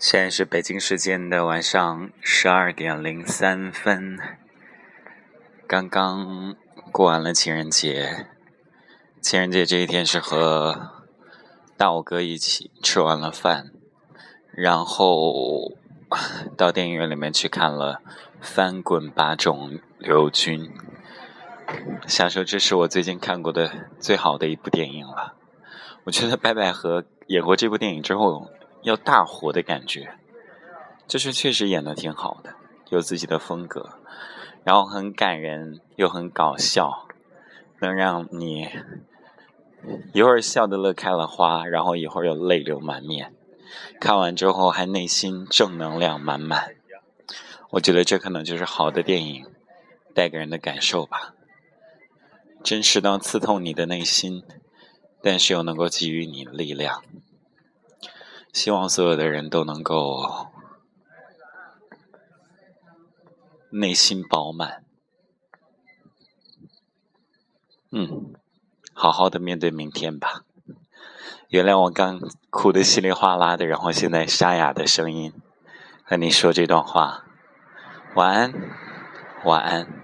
现在是北京时间的晚上十二点零三分，刚刚过完了情人节。情人节这一天是和大我哥一起吃完了饭，然后到电影院里面去看了《翻滚吧，肿瘤君》。想说这是我最近看过的最好的一部电影了。我觉得白百合演过这部电影之后。要大火的感觉，就是确实演的挺好的，有自己的风格，然后很感人又很搞笑，能让你一会儿笑得乐开了花，然后一会儿又泪流满面，看完之后还内心正能量满满。我觉得这可能就是好的电影带给人的感受吧，真实到刺痛你的内心，但是又能够给予你力量。希望所有的人都能够内心饱满，嗯，好好的面对明天吧。原谅我刚哭的稀里哗啦的，然后现在沙哑的声音和你说这段话。晚安，晚安。